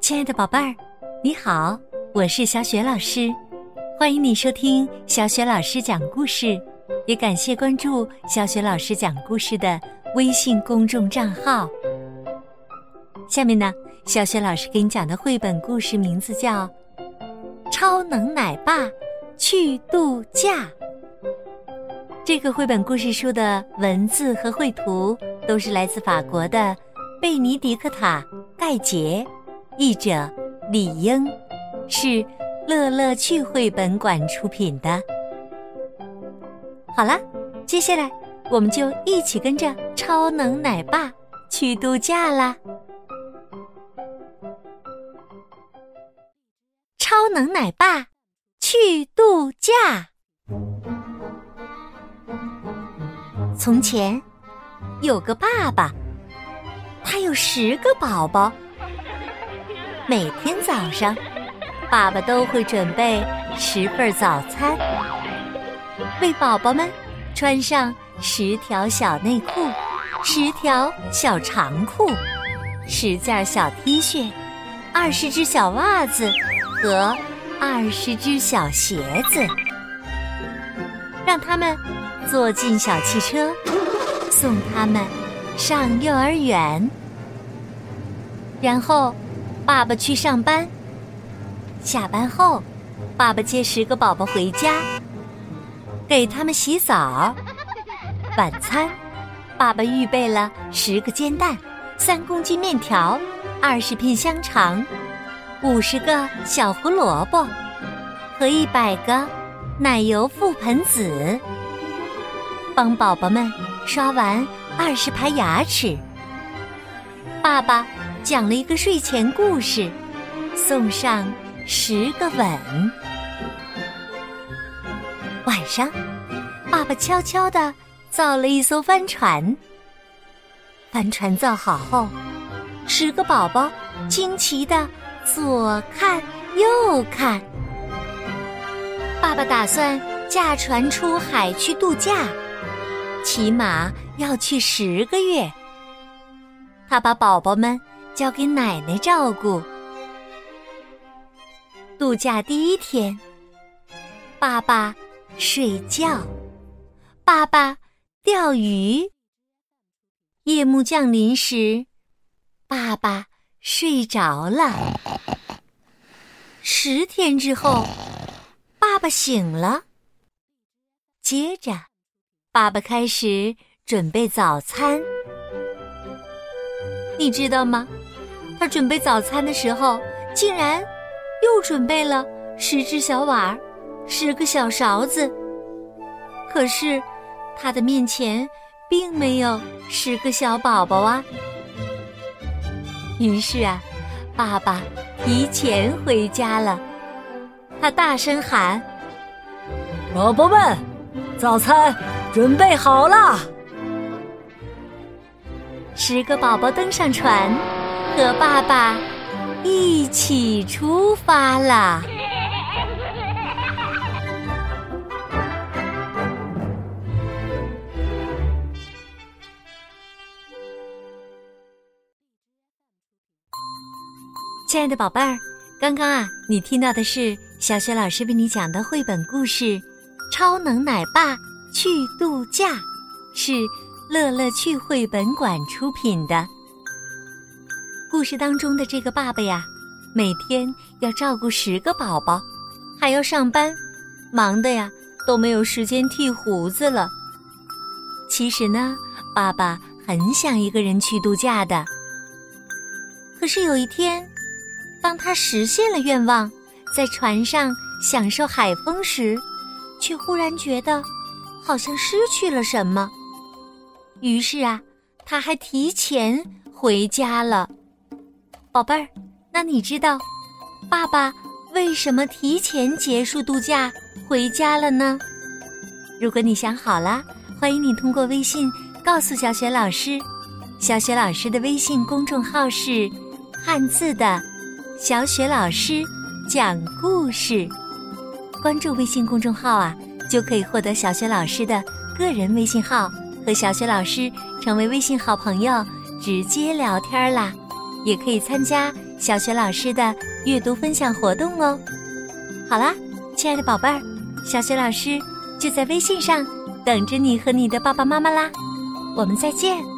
亲爱的宝贝儿，你好，我是小雪老师，欢迎你收听小雪老师讲故事，也感谢关注小雪老师讲故事的微信公众账号。下面呢，小雪老师给你讲的绘本故事名字叫《超能奶爸去度假》。这个绘本故事书的文字和绘图都是来自法国的贝尼迪克塔·盖杰。译者李英，是乐乐趣绘本馆出品的。好了，接下来我们就一起跟着超能奶爸去度假啦！超能奶爸去度假。从前有个爸爸，他有十个宝宝。每天早上，爸爸都会准备十份早餐，为宝宝们穿上十条小内裤、十条小长裤、十件小 T 恤、二十只小袜子和二十只小鞋子，让他们坐进小汽车，送他们上幼儿园，然后。爸爸去上班，下班后，爸爸接十个宝宝回家，给他们洗澡。晚餐，爸爸预备了十个煎蛋、三公斤面条、二十片香肠、五十个小胡萝卜。和一百个奶油覆盆子，帮宝宝们刷完二十排牙齿。爸爸。讲了一个睡前故事，送上十个吻。晚上，爸爸悄悄地造了一艘帆船。帆船造好后，十个宝宝惊奇的左看右看。爸爸打算驾船出海去度假，起码要去十个月。他把宝宝们。交给奶奶照顾。度假第一天，爸爸睡觉，爸爸钓鱼。夜幕降临时，爸爸睡着了。十天之后，爸爸醒了。接着，爸爸开始准备早餐。你知道吗？他准备早餐的时候，竟然又准备了十只小碗儿，十个小勺子。可是他的面前并没有十个小宝宝啊。于是啊，爸爸提前回家了。他大声喊：“宝宝们，早餐准备好了！”十个宝宝登上船。和爸爸一起出发了。亲爱的宝贝儿，刚刚啊，你听到的是小雪老师为你讲的绘本故事《超能奶爸去度假》，是乐乐趣绘本馆出品的。故事当中的这个爸爸呀，每天要照顾十个宝宝，还要上班，忙的呀都没有时间剃胡子了。其实呢，爸爸很想一个人去度假的。可是有一天，当他实现了愿望，在船上享受海风时，却忽然觉得好像失去了什么。于是啊，他还提前回家了。宝贝儿，那你知道爸爸为什么提前结束度假回家了呢？如果你想好了，欢迎你通过微信告诉小雪老师。小雪老师的微信公众号是“汉字的小雪老师讲故事”，关注微信公众号啊，就可以获得小雪老师的个人微信号，和小雪老师成为微信好朋友，直接聊天啦。也可以参加小雪老师的阅读分享活动哦。好啦，亲爱的宝贝儿，小雪老师就在微信上等着你和你的爸爸妈妈啦。我们再见。